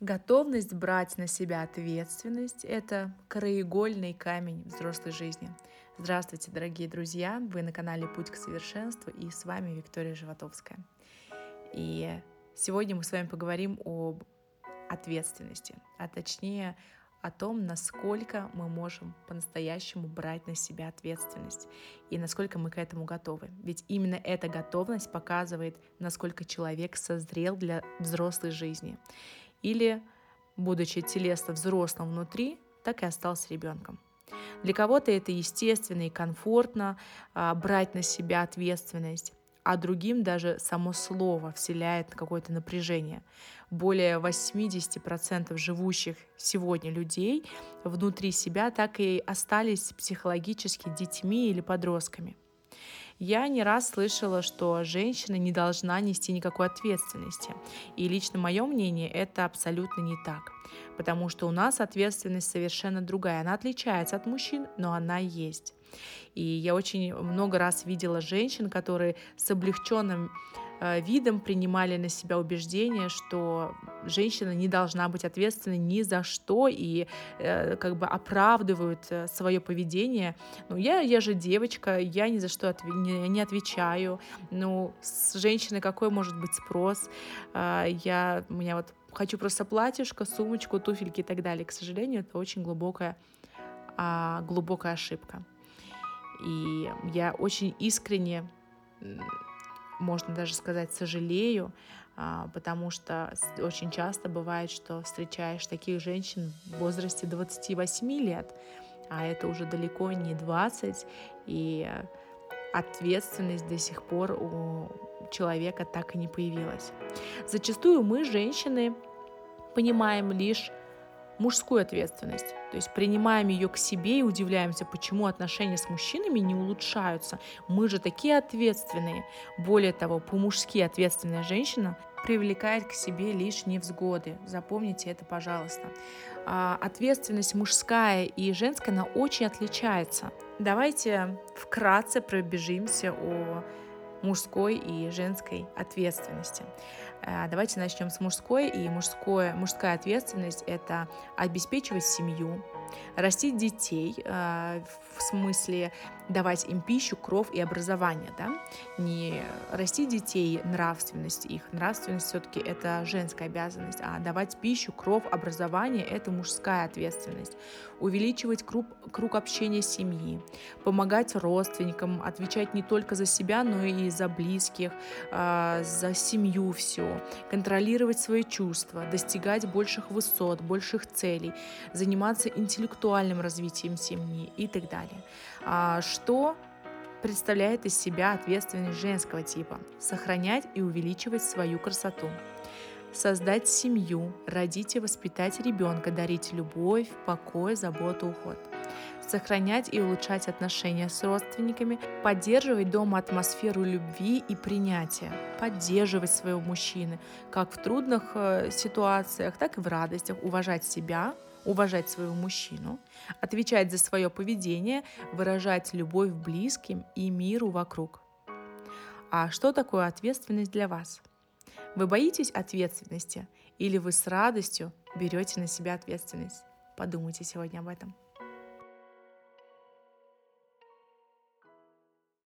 Готовность брать на себя ответственность – это краеугольный камень взрослой жизни. Здравствуйте, дорогие друзья! Вы на канале «Путь к совершенству» и с вами Виктория Животовская. И сегодня мы с вами поговорим об ответственности, а точнее о том, насколько мы можем по-настоящему брать на себя ответственность и насколько мы к этому готовы. Ведь именно эта готовность показывает, насколько человек созрел для взрослой жизни или, будучи телесно взрослым внутри, так и остался ребенком. Для кого-то это естественно и комфортно а, брать на себя ответственность, а другим даже само слово вселяет какое-то напряжение. Более 80% живущих сегодня людей внутри себя так и остались психологически детьми или подростками – я не раз слышала, что женщина не должна нести никакой ответственности. И лично мое мнение, это абсолютно не так. Потому что у нас ответственность совершенно другая. Она отличается от мужчин, но она есть. И я очень много раз видела женщин, которые с облегченным видом принимали на себя убеждение, что женщина не должна быть ответственной ни за что и э, как бы оправдывают э, свое поведение. Ну, я, я же девочка, я ни за что отв... не, не отвечаю. Ну, с женщины какой может быть спрос? Э, я, у меня вот хочу просто платьишко, сумочку, туфельки и так далее. К сожалению, это очень глубокая, э, глубокая ошибка. И я очень искренне можно даже сказать, сожалею, а, потому что очень часто бывает, что встречаешь таких женщин в возрасте 28 лет, а это уже далеко не 20, и ответственность до сих пор у человека так и не появилась. Зачастую мы, женщины, понимаем лишь мужскую ответственность. То есть принимаем ее к себе и удивляемся, почему отношения с мужчинами не улучшаются. Мы же такие ответственные. Более того, по-мужски ответственная женщина привлекает к себе лишь невзгоды. Запомните это, пожалуйста. А, ответственность мужская и женская, она очень отличается. Давайте вкратце пробежимся о мужской и женской ответственности. Э, давайте начнем с мужской. И мужское, мужская ответственность – это обеспечивать семью, растить детей, э, в смысле давать им пищу, кров и образование, да, не растить детей нравственность их, нравственность все-таки это женская обязанность, а давать пищу, кров, образование это мужская ответственность, увеличивать круг, круг общения семьи, помогать родственникам, отвечать не только за себя, но и за близких, э, за семью все, контролировать свои чувства, достигать больших высот, больших целей, заниматься интеллектуальным развитием семьи и так далее. А что представляет из себя ответственность женского типа? Сохранять и увеличивать свою красоту. Создать семью, родить и воспитать ребенка, дарить любовь, покой, заботу, уход сохранять и улучшать отношения с родственниками, поддерживать дома атмосферу любви и принятия, поддерживать своего мужчины как в трудных э, ситуациях, так и в радостях, уважать себя, уважать своего мужчину, отвечать за свое поведение, выражать любовь близким и миру вокруг. А что такое ответственность для вас? Вы боитесь ответственности или вы с радостью берете на себя ответственность? Подумайте сегодня об этом.